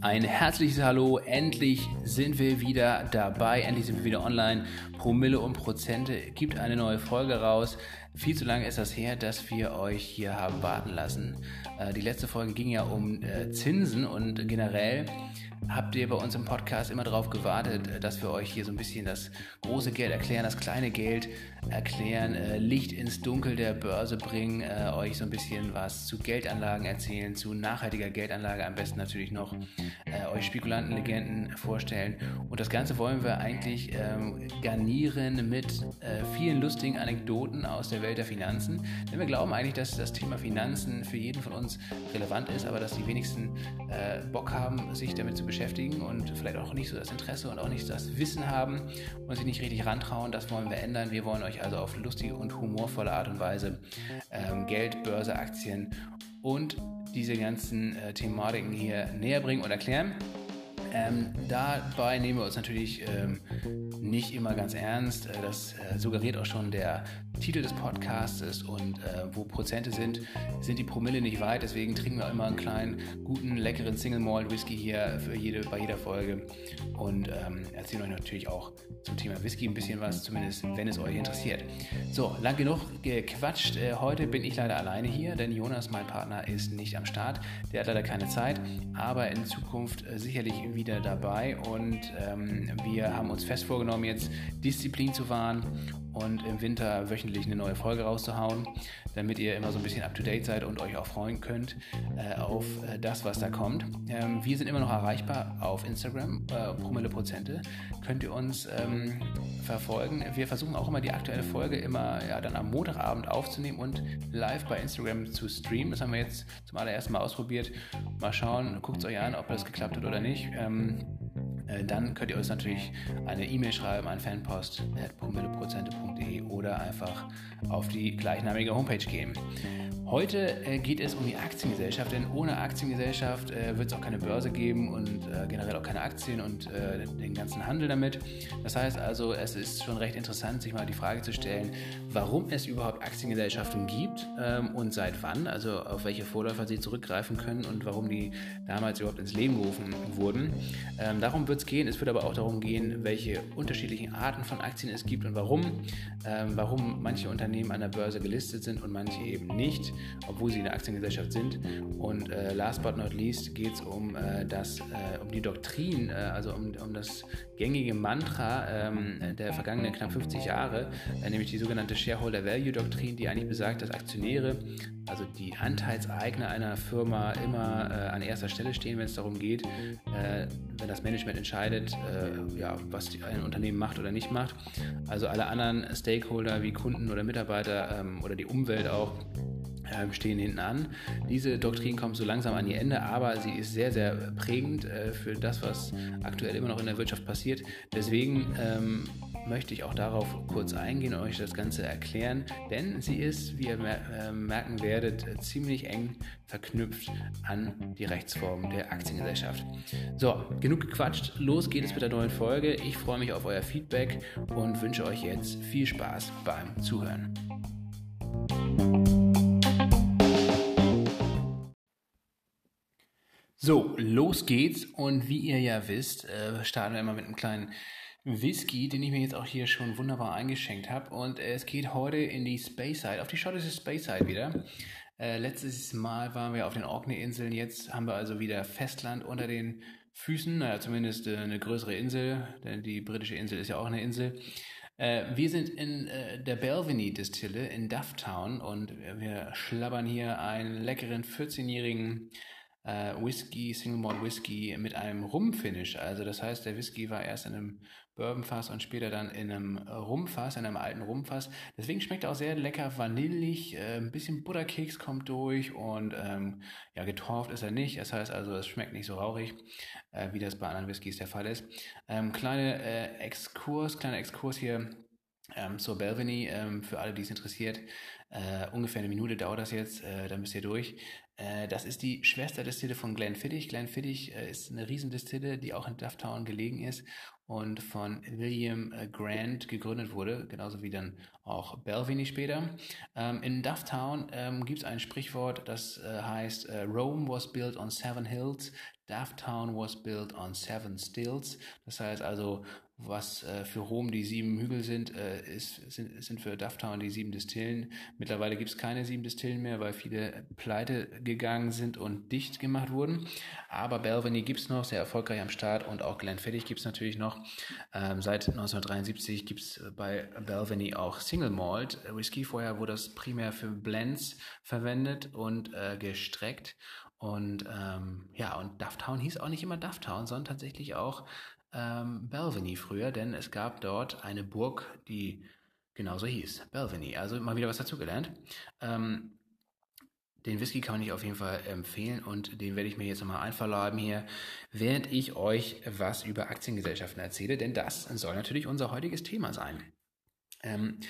Ein herzliches Hallo, endlich sind wir wieder dabei, endlich sind wir wieder online. Promille und Prozente gibt eine neue Folge raus. Viel zu lange ist das her, dass wir euch hier haben warten lassen. Äh, die letzte Folge ging ja um äh, Zinsen und generell habt ihr bei uns im Podcast immer darauf gewartet, äh, dass wir euch hier so ein bisschen das große Geld erklären, das kleine Geld erklären, äh, Licht ins Dunkel der Börse bringen, äh, euch so ein bisschen was zu Geldanlagen erzählen, zu nachhaltiger Geldanlage am besten natürlich noch, euch Spekulantenlegenden vorstellen. Und das Ganze wollen wir eigentlich ähm, garnieren mit vielen lustigen Anekdoten aus der Welt der Finanzen. Denn wir glauben eigentlich, dass das Thema Finanzen für jeden von uns relevant ist, aber dass die wenigsten Bock haben, sich damit zu beschäftigen beschäftigen und vielleicht auch nicht so das Interesse und auch nicht das Wissen haben und sich nicht richtig rantrauen. Das wollen wir ändern. Wir wollen euch also auf lustige und humorvolle Art und Weise ähm, Geld, Börse, Aktien und diese ganzen äh, Thematiken hier näher bringen und erklären. Ähm, dabei nehmen wir uns natürlich ähm, nicht immer ganz ernst. Äh, das äh, suggeriert auch schon der Titel des Podcasts und äh, wo Prozente sind, sind die Promille nicht weit. Deswegen trinken wir immer einen kleinen, guten, leckeren Single Malt Whisky hier für jede, bei jeder Folge und ähm, erzählen euch natürlich auch zum Thema Whisky ein bisschen was, zumindest wenn es euch interessiert. So, lang genug gequatscht. Äh, heute bin ich leider alleine hier, denn Jonas, mein Partner, ist nicht am Start. Der hat leider keine Zeit, aber in Zukunft äh, sicherlich wieder dabei. Und ähm, wir haben uns fest vorgenommen, jetzt Disziplin zu wahren und im Winter wöchentlich eine neue Folge rauszuhauen, damit ihr immer so ein bisschen up-to-date seid und euch auch freuen könnt äh, auf äh, das, was da kommt. Ähm, wir sind immer noch erreichbar auf Instagram, äh, Promille Prozente. Könnt ihr uns ähm, verfolgen. Wir versuchen auch immer die aktuelle Folge immer ja, dann am Montagabend aufzunehmen und live bei Instagram zu streamen. Das haben wir jetzt zum allerersten Mal ausprobiert. Mal schauen, guckt es euch an, ob das geklappt hat oder nicht. Ähm, äh, dann könnt ihr uns natürlich eine E-Mail schreiben an fanpost.promilleprozente.de oder einfach auf die gleichnamige Homepage gehen. Heute äh, geht es um die Aktiengesellschaft, denn ohne Aktiengesellschaft äh, wird es auch keine Börse geben und äh, generell auch keine Aktien und den ganzen Handel damit. Das heißt also, es ist schon recht interessant, sich mal die Frage zu stellen, warum es überhaupt Aktiengesellschaften gibt ähm, und seit wann, also auf welche Vorläufer sie zurückgreifen können und warum die damals überhaupt ins Leben gerufen wurden. Ähm, darum wird es gehen. Es wird aber auch darum gehen, welche unterschiedlichen Arten von Aktien es gibt und warum, ähm, warum manche Unternehmen an der Börse gelistet sind und manche eben nicht obwohl sie eine Aktiengesellschaft sind. Und äh, last but not least geht es um, äh, äh, um die Doktrin, äh, also um, um das gängige Mantra ähm, der vergangenen knapp 50 Jahre, äh, nämlich die sogenannte Shareholder Value Doktrin, die eigentlich besagt, dass Aktionäre, also die Anteilseigner einer Firma, immer äh, an erster Stelle stehen, wenn es darum geht, wenn das Management entscheidet, ja, was die, ein Unternehmen macht oder nicht macht. Also alle anderen Stakeholder wie Kunden oder Mitarbeiter ähm, oder die Umwelt auch stehen hinten an. Diese Doktrin kommt so langsam an ihr Ende, aber sie ist sehr, sehr prägend äh, für das, was aktuell immer noch in der Wirtschaft passiert. Deswegen ähm, möchte ich auch darauf kurz eingehen und euch das Ganze erklären, denn sie ist, wie ihr äh, merken werdet, ziemlich eng verknüpft an die Rechtsform der Aktiengesellschaft. So, genug gequatscht, los geht es mit der neuen Folge. Ich freue mich auf euer Feedback und wünsche euch jetzt viel Spaß beim Zuhören. So, los geht's. Und wie ihr ja wisst, äh, starten wir immer mit einem kleinen Whisky, den ich mir jetzt auch hier schon wunderbar eingeschenkt habe. Und es geht heute in die Space Side, auf die schottische Space Side wieder. Äh, letztes Mal waren wir auf den Orkney-Inseln, jetzt haben wir also wieder Festland unter den Füßen, naja, zumindest äh, eine größere Insel, denn die britische Insel ist ja auch eine Insel. Äh, wir sind in äh, der Belveny Distille in Dufftown und wir schlabbern hier einen leckeren 14-jährigen äh, Whisky, Single Malt Whisky mit einem Rum-Finish. Also das heißt, der Whisky war erst in einem Bourbonfass und später dann in einem Rumfass, in einem alten Rumfass. Deswegen schmeckt er auch sehr lecker vanillig, äh, ein bisschen Butterkeks kommt durch und ähm, ja, getorft ist er nicht. Das heißt also, es schmeckt nicht so rauchig, äh, wie das bei anderen Whiskys der Fall ist. Ähm, kleine äh, Exkurs, kleiner Exkurs hier Ähm, so, Belveny, ähm, für alle, die es interessiert, äh, ungefähr eine Minute dauert das jetzt, äh, dann bist ihr durch. Äh, das ist die Schwesterdistille von Glenfiddich. Glenfiddich äh, ist eine Riesendistille, die auch in Dufftown gelegen ist und von William äh, Grant gegründet wurde, genauso wie dann auch Belvini später. Ähm, in Dufftown ähm, gibt es ein Sprichwort, das äh, heißt, äh, Rome was built on seven hills, Dufftown was built on seven stills. Das heißt also, was äh, für Rom die sieben Hügel sind, äh, ist, sind, sind für Dufftown die sieben Distillen. Mittlerweile gibt es keine sieben Distillen mehr, weil viele pleite gegangen sind und dicht gemacht wurden. Aber Belvany gibt es noch, sehr erfolgreich am Start und auch Glenfiddich gibt es natürlich noch. Ähm, seit 1973 gibt es bei Belvany auch Single Malt Whisky. Vorher wurde das primär für Blends verwendet und äh, gestreckt. Und ähm, ja, und Dufftown hieß auch nicht immer Dufftown, sondern tatsächlich auch ähm, Belvany früher, denn es gab dort eine Burg, die genauso hieß, Belvany. Also mal wieder was dazugelernt. Ähm, den Whisky kann ich auf jeden Fall empfehlen und den werde ich mir jetzt nochmal einverleiben hier, während ich euch was über Aktiengesellschaften erzähle, denn das soll natürlich unser heutiges Thema sein. Ähm,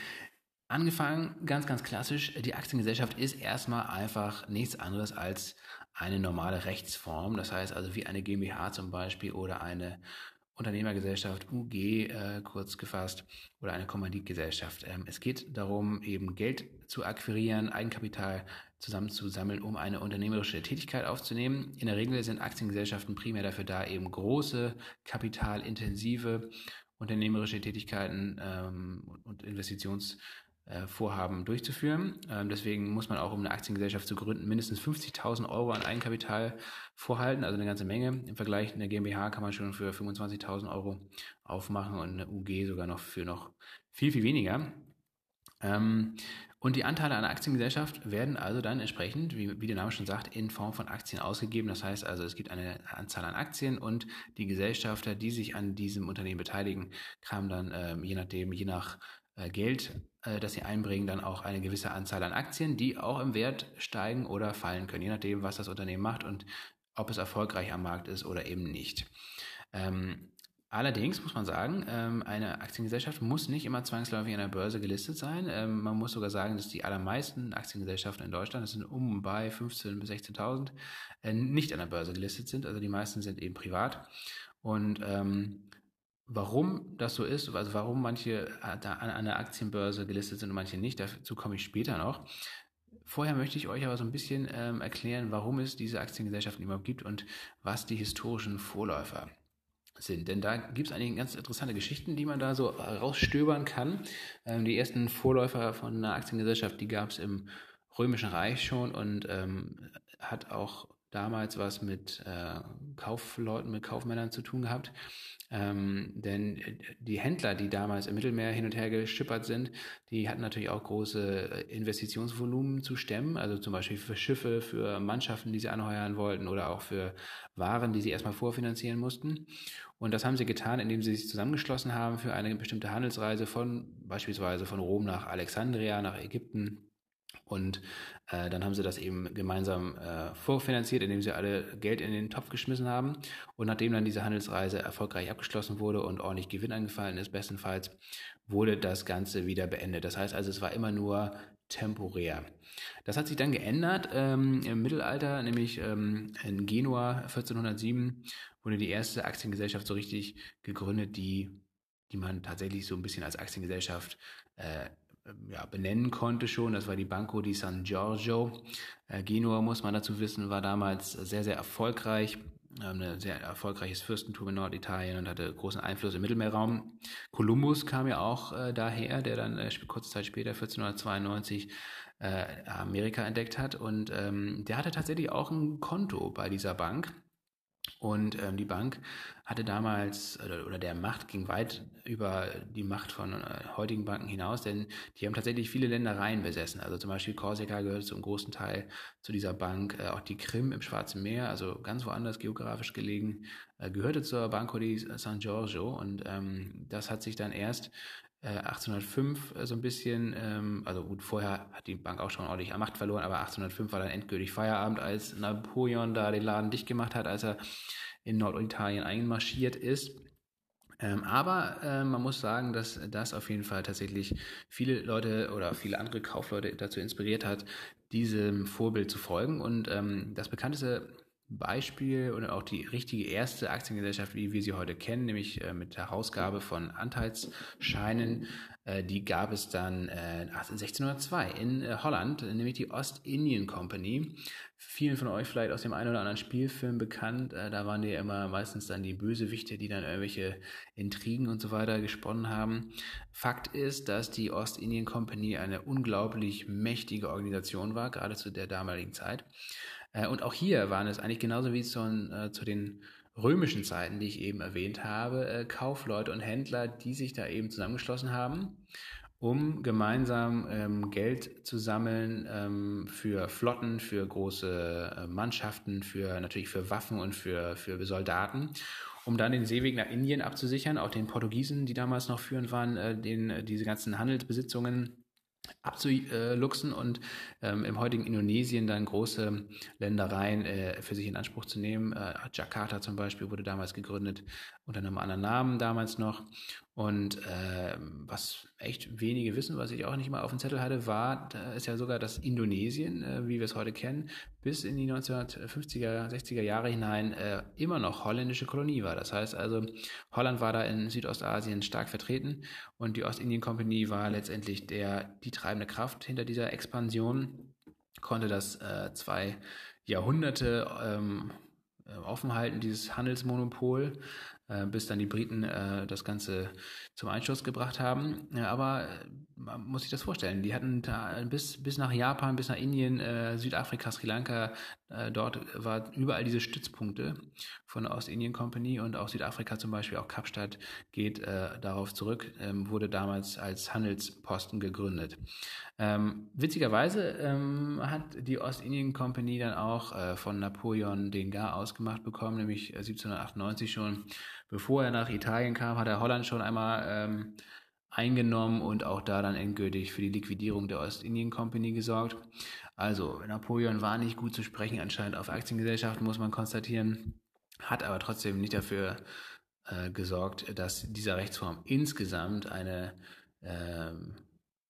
angefangen, ganz, ganz klassisch, die Aktiengesellschaft ist erstmal einfach nichts anderes als eine normale Rechtsform. Das heißt also wie eine GmbH zum Beispiel oder eine Unternehmergesellschaft, UG äh, kurz gefasst, oder eine Kommanditgesellschaft. Ähm, es geht darum, eben Geld zu akquirieren, Eigenkapital zusammenzusammeln, um eine unternehmerische Tätigkeit aufzunehmen. In der Regel sind Aktiengesellschaften primär dafür da, eben große, kapitalintensive unternehmerische Tätigkeiten ähm, und Investitions Vorhaben durchzuführen. Ähm, deswegen muss man auch, um eine Aktiengesellschaft zu gründen, mindestens 50.000 Euro an Eigenkapital vorhalten, also eine ganze Menge. Im Vergleich eine GmbH kann man schon für 25.000 Euro aufmachen und eine UG sogar noch für noch viel, viel weniger. Ähm, und die Anteile einer Aktiengesellschaft werden also dann entsprechend, wie, wie der Name schon sagt, in Form von Aktien ausgegeben. Das heißt also, es gibt eine Anzahl an Aktien und die Gesellschafter, die sich an diesem Unternehmen beteiligen, kamen dann ähm, je nachdem, je nach äh, Geld, äh, das sie einbringen, dann auch eine gewisse Anzahl an Aktien, die auch im Wert steigen oder fallen können, je nachdem, was das Unternehmen macht und ob es erfolgreich am Markt ist oder eben nicht. Ähm, allerdings muss man sagen, ähm, eine Aktiengesellschaft muss nicht immer zwangsläufig an der Börse gelistet sein. Ähm, man muss sogar sagen, dass die allermeisten Aktiengesellschaften in Deutschland, das sind um bei 15.000 bis 16.000, äh, nicht an der Börse gelistet sind. Also die meisten sind eben privat. Und ähm, Warum das so ist, also warum manche äh, an einer Aktienbörse gelistet sind und manche nicht, dazu komme ich später noch. Vorher möchte ich euch aber so ein bisschen ähm, erklären, warum es diese Aktiengesellschaften überhaupt gibt und was die historischen Vorläufer sind. Denn da gibt es einige ganz interessante Geschichten, die man da so rausstöbern kann. Ähm, die ersten Vorläufer von einer Aktiengesellschaft, die gab es im Römischen Reich schon und ähm, hat auch damals was mit äh, Kaufleuten, mit Kaufmännern zu tun gehabt. Ähm, denn die Händler, die damals im Mittelmeer hin und her geschippert sind, die hatten natürlich auch große Investitionsvolumen zu stemmen, also zum Beispiel für Schiffe, für Mannschaften, die sie anheuern wollten oder auch für Waren, die sie erstmal vorfinanzieren mussten. Und das haben sie getan, indem sie sich zusammengeschlossen haben für eine bestimmte Handelsreise von beispielsweise von Rom nach Alexandria, nach Ägypten und äh, dann haben sie das eben gemeinsam äh, vorfinanziert, indem sie alle Geld in den Topf geschmissen haben. Und nachdem dann diese Handelsreise erfolgreich abgeschlossen wurde und ordentlich Gewinn angefallen ist, bestenfalls, wurde das Ganze wieder beendet. Das heißt also, es war immer nur temporär. Das hat sich dann geändert ähm, im Mittelalter, nämlich ähm, in Genua 1407 wurde die erste Aktiengesellschaft so richtig gegründet, die, die man tatsächlich so ein bisschen als Aktiengesellschaft äh, ja, benennen konnte schon. Das war die Banco di San Giorgio. Äh, Genua, muss man dazu wissen, war damals sehr, sehr erfolgreich. Ähm, ein sehr erfolgreiches Fürstentum in Norditalien und hatte großen Einfluss im Mittelmeerraum. Kolumbus kam ja auch äh, daher, der dann äh, kurze Zeit später, 1492, äh, Amerika entdeckt hat. Und ähm, der hatte tatsächlich auch ein Konto bei dieser Bank. Und ähm, die Bank hatte damals, oder, oder, der Macht ging weit über die Macht von äh, heutigen Banken hinaus, denn die haben tatsächlich viele Ländereien besessen. Also zum Beispiel Korsika gehört zum großen Teil zu dieser Bank. Äh, auch die Krim im Schwarzen Meer, also ganz woanders geografisch gelegen, äh, gehörte zur Banco di San Giorgio. Und ähm, das hat sich dann erst 1805 äh, äh, so ein bisschen, ähm, also gut, vorher hat die Bank auch schon ordentlich Macht verloren, aber 1805 war dann endgültig Feierabend, als Napoleon da den Laden dicht gemacht hat, als er in Norditalien einmarschiert ist. Ähm, aber äh, man muss sagen, dass das auf jeden Fall tatsächlich viele Leute oder viele andere Kaufleute dazu inspiriert hat, diesem Vorbild zu folgen. Und ähm, das bekannteste Beispiel und auch die richtige erste Aktiengesellschaft, wie wir sie heute kennen, nämlich äh, mit der Herausgabe von Anteilsscheinen, äh, die gab es dann äh, 1602 in äh, Holland, nämlich die Ostindien Company. Vielen von euch vielleicht aus dem einen oder anderen Spielfilm bekannt. Äh, da waren die ja immer meistens dann die Bösewichte, die dann irgendwelche Intrigen und so weiter gesponnen haben. Fakt ist, dass die Ostindien Company eine unglaublich mächtige Organisation war, gerade zu der damaligen Zeit. Äh, und auch hier waren es eigentlich genauso wie zu, äh, zu den römischen Zeiten, die ich eben erwähnt habe, äh, Kaufleute und Händler, die sich da eben zusammengeschlossen haben, um gemeinsam ähm, Geld zu sammeln ähm, für Flotten, für große Mannschaften, für natürlich für Waffen und für, für Soldaten um dann den Seeweg nach Indien abzusichern, auch den Portugiesen, die damals noch führend waren, den, diese ganzen Handelsbesitzungen abzuluxen und ähm, im heutigen Indonesien dann große Ländereien äh, für sich in Anspruch zu nehmen. Äh, Jakarta zum Beispiel wurde damals gegründet unter einem anderen Namen damals noch. Und äh, was echt wenige wissen, was ich auch nicht mal auf dem Zettel hatte, war, ist ja sogar, dass Indonesien, äh, wie wir es heute kennen, bis in die 1950er, 60er Jahre hinein äh, immer noch holländische Kolonie war. Das heißt also, Holland war da in Südostasien stark vertreten und die Ostindien Company war letztendlich der, die treibende Kraft hinter dieser Expansion, konnte das äh, zwei Jahrhunderte ähm, äh, offen halten, dieses Handelsmonopol äh, bis dann die Briten äh, das Ganze zum Einschuss gebracht haben. Aber äh, muss sich das vorstellen, die hatten da bis, bis nach Japan, bis nach Indien, äh, Südafrika, Sri Lanka, äh, dort war überall diese Stützpunkte von der Ostindien Company und auch Südafrika zum Beispiel, auch Kapstadt geht äh, darauf zurück, ähm, wurde damals als Handelsposten gegründet. Ähm, witzigerweise ähm, hat die Ostindien Company dann auch äh, von Napoleon den Gar ausgemacht bekommen, nämlich 1798 schon bevor er nach Italien kam, hat er Holland schon einmal ähm, eingenommen und auch da dann endgültig für die Liquidierung der Ostindien Company gesorgt. Also Napoleon war nicht gut zu sprechen anscheinend auf Aktiengesellschaften, muss man konstatieren, hat aber trotzdem nicht dafür äh, gesorgt, dass dieser Rechtsform insgesamt eine äh,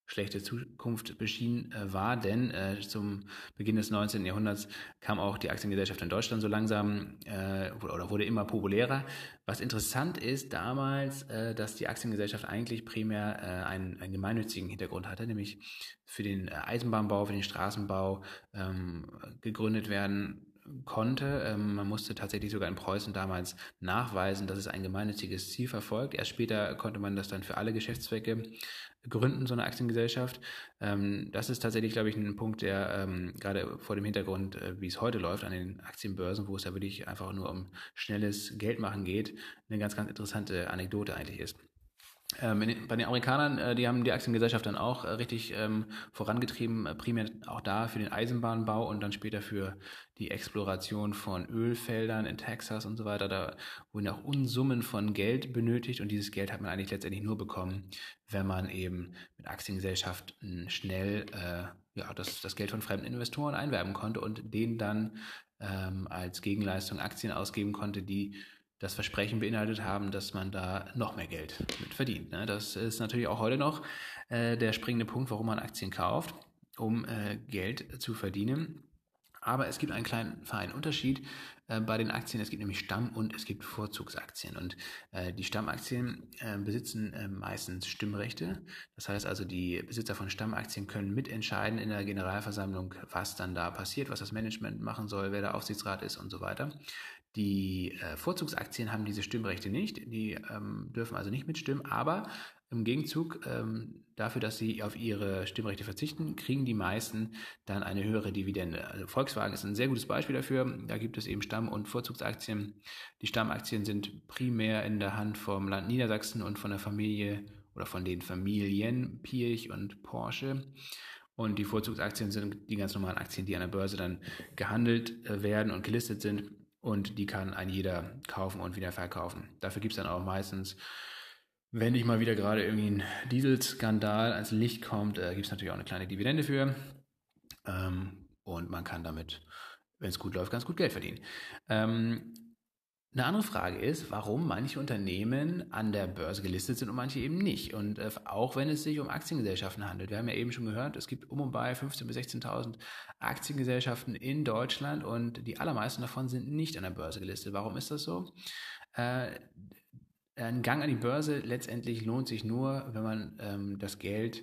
schlechte Zukunft beschienen äh, war, denn äh, zum Beginn des 19. Jahrhunderts kam auch die Aktiengesellschaft in Deutschland so langsam äh, oder wurde immer populärer. Was interessant ist damals, äh, dass die Aktiengesellschaft eigentlich primär äh, einen, einen gemeinnützigen Hintergrund hatte, nämlich für den äh, Eisenbahnbau, für den Straßenbau ähm, gegründet werden konnte. Ähm, man musste tatsächlich sogar in Preußen damals nachweisen, dass es ein gemeinnütziges Ziel verfolgt. Erst später konnte man das dann für alle Geschäftszwecke gründen, so eine Aktiengesellschaft. Ähm, das ist tatsächlich, glaube ich, ein Punkt, der ähm, gerade vor dem Hintergrund, äh, wie es heute läuft an den Aktienbörsen, wo es ja wirklich einfach nur um schnelles Geldmachen geht, eine ganz, ganz interessante Anekdote eigentlich ist. Ähm, bei den Amerikanern, äh, die haben die Aktiengesellschaft dann auch äh, richtig ähm, vorangetrieben, äh, primär auch da für den Eisenbahnbau und dann später für die Exploration von Ölfeldern in Texas und so weiter. Da wurden auch Unsummen von Geld benötigt und dieses Geld hat man eigentlich letztendlich nur bekommen, wenn man eben mit Aktiengesellschaften schnell äh, ja, das, das Geld von fremden Investoren einwerben konnte und denen dann ähm, als Gegenleistung Aktien ausgeben konnte, die das Versprechen beinhaltet haben, dass man da noch mehr Geld mit verdient. Ne? Das ist natürlich auch heute noch äh, der springende Punkt, warum man Aktien kauft, um äh, Geld zu verdienen. Aber es gibt einen kleinen feinen Unterschied äh, bei den Aktien. Es gibt nämlich Stamm- und es gibt Vorzugsaktien. Und äh, die Stammaktien äh, besitzen äh, meistens Stimmrechte. Das heißt also, die Besitzer von Stammaktien können mitentscheiden in der Generalversammlung, was dann da passiert, was das Management machen soll, wer der Aufsichtsrat ist und so weiter. Die äh, Vorzugsaktien haben diese Stimmrechte nicht, die ähm, dürfen also nicht mitstimmen, aber im Gegenzug ähm, dafür, dass sie auf ihre Stimmrechte verzichten, kriegen die meisten dann eine höhere Dividende. Also Volkswagen ist ein sehr gutes Beispiel dafür. Da gibt es eben Stamm- und Vorzugsaktien. Die Stammaktien sind primär in der Hand vom Land Niedersachsen und von der Familie oder von den Familien Pirch und Porsche. Und die Vorzugsaktien sind die ganz normalen Aktien, die an der Börse dann gehandelt äh, werden und gelistet sind und die kann ein jeder kaufen und wieder verkaufen. Dafür gibt es dann auch meistens, wenn nicht mal wieder gerade irgendwie ein Dieselskandal ans Licht kommt, äh, gibt es natürlich auch eine kleine Dividende für. Ähm, und man kann damit, wenn es gut läuft, ganz gut Geld verdienen. Ähm, Eine andere Frage ist, warum manche Unternehmen an der Börse gelistet sind und manche eben nicht. Und äh, auch wenn es sich um Aktiengesellschaften handelt. Wir haben ja eben schon gehört, es gibt um und bei 15.000 bis 16.000 Aktiengesellschaften in Deutschland und die allermeisten davon sind nicht an der Börse gelistet. Warum ist das so? Äh, ein Gang an die Börse letztendlich lohnt sich nur, wenn man ähm, das Geld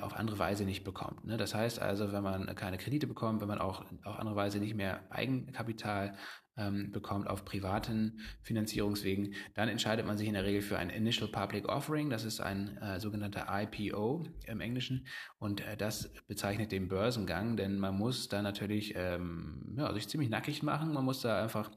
auf andere Weise nicht bekommt. Ne? Das heißt also, wenn man keine Kredite bekommt, wenn man auch auf andere Weise nicht mehr Eigenkapital ähm, bekommt auf privaten Finanzierungswegen, dann entscheidet man sich in der Regel für ein Initial Public Offering. Das ist ein äh, sogenannter IPO im Englischen und äh, das bezeichnet den Börsengang, denn man muss da natürlich ähm, ja, sich ziemlich nackig machen. Man muss da einfach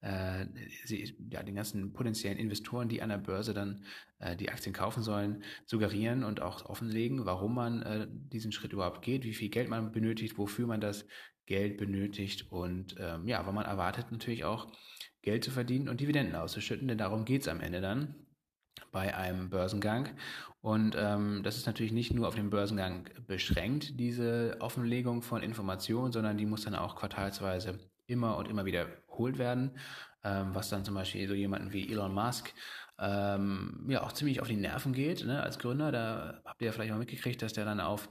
äh, sie, ja, den ganzen potenziellen Investoren, die an der Börse dann äh, die Aktien kaufen sollen, suggerieren und auch offenlegen, warum man äh, diesen Schritt überhaupt geht, wie viel Geld man benötigt, wofür man das Geld benötigt und ähm, ja, weil man erwartet natürlich auch Geld zu verdienen und Dividenden auszuschütten, denn darum geht es am Ende dann bei einem Börsengang. Und ähm, das ist natürlich nicht nur auf den Börsengang beschränkt, diese Offenlegung von Informationen, sondern die muss dann auch quartalsweise immer und immer wiederholt werden, ähm, was dann zum Beispiel so jemanden wie Elon Musk ähm, ja auch ziemlich auf die Nerven geht ne, als Gründer. Da habt ihr ja vielleicht mal mitgekriegt, dass der dann auf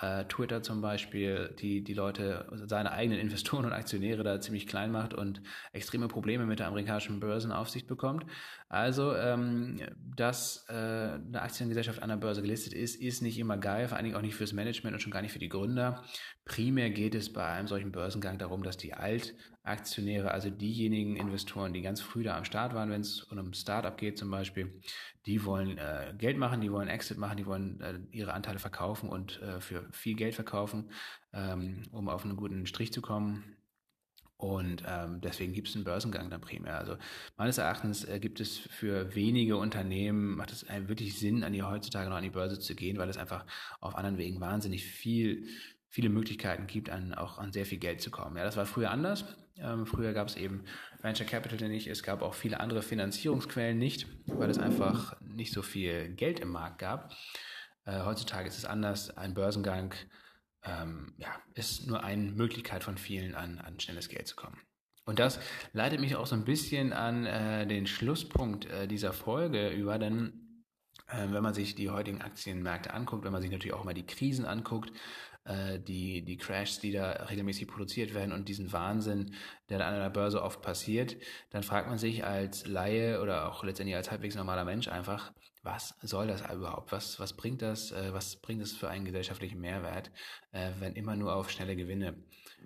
äh, Twitter zum Beispiel die, die Leute, seine eigenen Investoren und Aktionäre da ziemlich klein macht und extreme Probleme mit der amerikanischen Börsenaufsicht bekommt. Also, ähm, dass äh, eine Aktiengesellschaft an der Börse gelistet ist, ist nicht immer geil, vor allen Dingen auch nicht fürs Management und schon gar nicht für die Gründer. Primär geht es bei einem solchen Börsengang darum, dass die Altaktionäre, also diejenigen Investoren, die ganz früh da am Start waren, wenn es um Startup geht zum Beispiel, die wollen äh, Geld machen, die wollen Exit machen, die wollen äh, ihre Anteile verkaufen und äh, für viel Geld verkaufen, ähm, um auf einen guten Strich zu kommen. Und ähm, deswegen gibt es einen Börsengang dann primär. Also meines Erachtens äh, gibt es für wenige Unternehmen, macht es wirklich Sinn, an die heutzutage noch an die Börse zu gehen, weil es einfach auf anderen Wegen wahnsinnig viel, viele Möglichkeiten gibt, an, auch an sehr viel Geld zu kommen. Ja, das war früher anders. Ähm, früher gab es eben Venture Capital nicht. Es gab auch viele andere Finanzierungsquellen nicht, weil es einfach nicht so viel Geld im Markt gab. Äh, heutzutage ist es anders. Ein Börsengang ähm, ja, ist nur eine Möglichkeit von vielen, an, an schnelles Geld zu kommen. Und das leitet mich auch so ein bisschen an äh, den Schlusspunkt äh, dieser Folge über, denn äh, wenn man sich die heutigen Aktienmärkte anguckt, wenn man sich natürlich auch mal die Krisen anguckt, äh, die, die Crashs, die da regelmäßig produziert werden und diesen Wahnsinn, der an der Börse oft passiert, dann fragt man sich als Laie oder auch letztendlich als halbwegs normaler Mensch einfach, was soll das überhaupt? Was, was bringt das, äh, was bringt es für einen gesellschaftlichen Mehrwert, äh, wenn immer nur auf schnelle Gewinne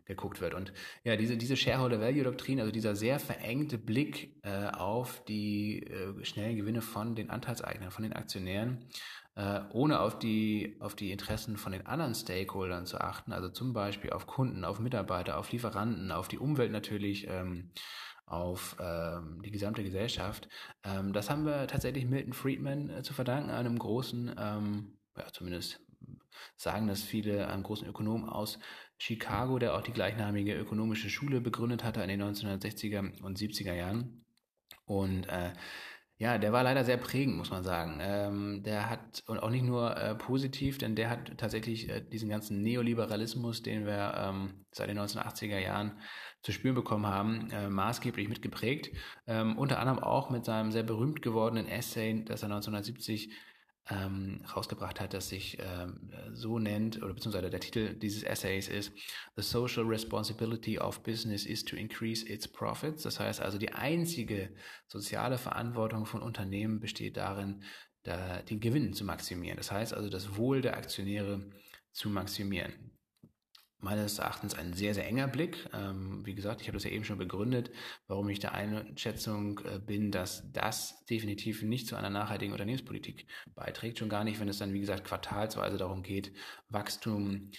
geguckt wird? Und ja, diese, diese Shareholder Value Doktrin, also dieser sehr verengte Blick äh, auf die äh, schnellen Gewinne von den Anteilseignern, von den Aktionären, äh, ohne auf die, auf die Interessen von den anderen Stakeholdern zu achten, also zum Beispiel auf Kunden, auf Mitarbeiter, auf Lieferanten, auf die Umwelt natürlich, ähm, auf ähm, die gesamte Gesellschaft. Ähm, das haben wir tatsächlich Milton Friedman äh, zu verdanken, einem großen, ähm, ja, zumindest sagen das viele, einem großen Ökonom aus Chicago, der auch die gleichnamige ökonomische Schule begründet hatte in den 1960er und 70er Jahren. Und äh, ja, der war leider sehr prägend, muss man sagen. Ähm, der hat, und auch nicht nur äh, positiv, denn der hat tatsächlich äh, diesen ganzen Neoliberalismus, den wir ähm, seit den 1980er Jahren zu spüren bekommen haben, äh, maßgeblich mitgeprägt. Ähm, unter anderem auch mit seinem sehr berühmt gewordenen Essay, das er 1970 ähm, rausgebracht hat, das sich ähm, so nennt, oder beziehungsweise der Titel dieses Essays ist The Social Responsibility of Business is to Increase its Profits. Das heißt also, die einzige soziale Verantwortung von Unternehmen besteht darin, da den Gewinn zu maximieren. Das heißt also, das Wohl der Aktionäre zu maximieren meines Erachtens ein sehr, sehr enger Blick. Ähm, wie gesagt, ich habe das ja eben schon begründet, warum ich der Einschätzung äh, bin, dass das definitiv nicht zu einer nachhaltigen Unternehmenspolitik beiträgt. Schon gar nicht, wenn es dann, wie gesagt, quartalsweise darum geht, Wachstum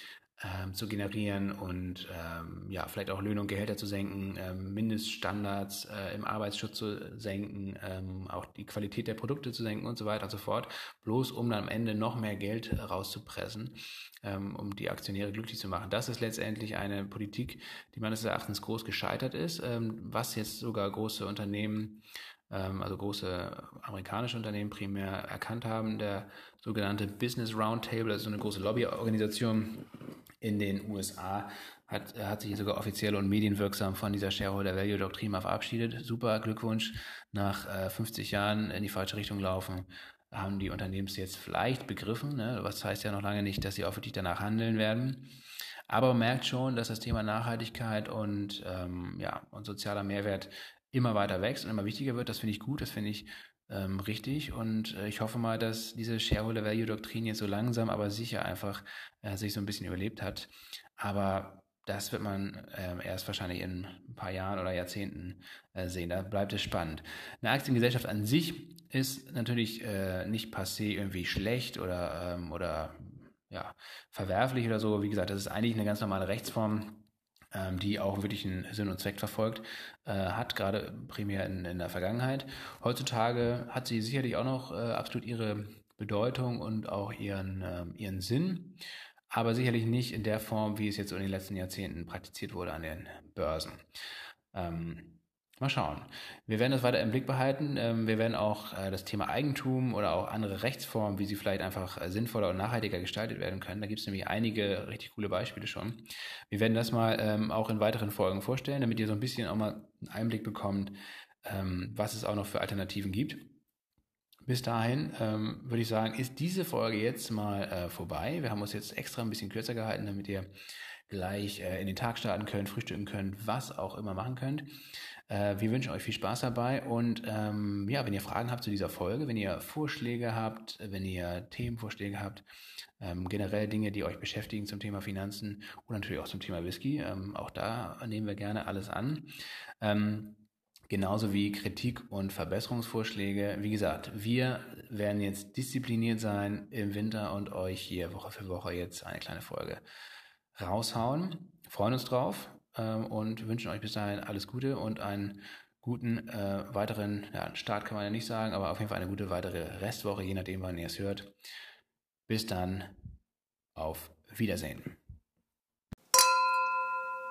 ähm, zu generieren und ähm, ja, vielleicht auch Löhne und Gehälter zu senken, ähm, Mindeststandards äh, im Arbeitsschutz zu senken, ähm, auch die Qualität der Produkte zu senken und so weiter und so fort, bloß um dann am Ende noch mehr Geld rauszupressen, ähm, um die Aktionäre glücklich zu machen. Das ist letztendlich eine Politik, die meines Erachtens groß gescheitert ist, ähm, was jetzt sogar große Unternehmen ähm, also große amerikanische Unternehmen primär erkannt haben. Der sogenannte Business Roundtable, also eine große Lobbyorganisation, in den USA hat, hat sich sogar offiziell und medienwirksam von dieser Shareholder Value Doktrin mal verabschiedet. Super, Glückwunsch. Nach äh, 50 Jahren in die falsche Richtung laufen, haben die Unternehmen es jetzt vielleicht begriffen. Ne? Was heißt ja noch lange nicht, dass sie wirklich danach handeln werden. Aber man merkt schon, dass das Thema Nachhaltigkeit und, ähm, ja, und sozialer Mehrwert immer weiter wächst und immer wichtiger wird. Das finde ich gut, das finde ich ähm, richtig. Und äh, ich hoffe mal, dass diese Shareholder Value Doktrin jetzt so langsam, aber sicher einfach äh, sich so ein bisschen überlebt hat. Aber das wird man äh, erst wahrscheinlich in ein paar Jahren oder Jahrzehnten äh, sehen. Da bleibt es spannend. Eine Aktiengesellschaft an sich ist natürlich äh, nicht passé irgendwie schlecht oder, ähm, oder ja, verwerflich oder so. Wie gesagt, das ist eigentlich eine ganz normale Rechtsform ähm, die auch wirklich einen Sinn und Zweck verfolgt, äh, hat, gerade primär in, in der Vergangenheit. Heutzutage hat sie sicherlich auch noch äh, absolut ihre Bedeutung und auch ihren, äh, ihren Sinn, aber sicherlich nicht in der Form, wie es jetzt in den letzten Jahrzehnten praktiziert wurde an den Börsen. Ähm, Mal schauen. Wir werden das weiter im Blick behalten. Ähm, wir werden auch äh, das Thema Eigentum oder auch andere Rechtsformen, wie sie vielleicht einfach äh, sinnvoller und nachhaltiger gestaltet werden können. Da gibt es nämlich einige richtig coole Beispiele schon. Wir werden das mal ähm, auch in weiteren Folgen vorstellen, damit ihr so ein bisschen auch mal einen Einblick bekommt, ähm, was es auch noch für Alternativen gibt. Bis dahin würde ich sagen, ist diese Folge jetzt mal äh, vorbei. Wir haben uns jetzt extra ein bisschen kürzer gehalten, damit ihr gleich in den Tag starten könnt, frühstücken könnt, was auch immer machen könnt. Äh, wir wünschen euch viel Spaß dabei und ähm, ja, wenn ihr Fragen habt zu dieser Folge, wenn ihr Vorschläge habt, wenn ihr Themenvorschläge habt, ähm, generell Dinge, die euch beschäftigen zum Thema Finanzen und natürlich auch zum Thema Whisky, ähm, auch da nehmen wir gerne alles an. Ähm, genauso wie Kritik und Verbesserungsvorschläge. Wie gesagt, wir werden jetzt diszipliniert sein im Winter und euch hier Woche für Woche jetzt eine kleine Folge raushauen. Freuen uns drauf ähm, und wünschen euch bis dahin alles Gute und einen guten äh, weiteren ja, Start kann man ja nicht sagen, aber auf jeden Fall eine gute weitere Restwoche, je nachdem, wann ihr es hört. Bis dann, auf Wiedersehen.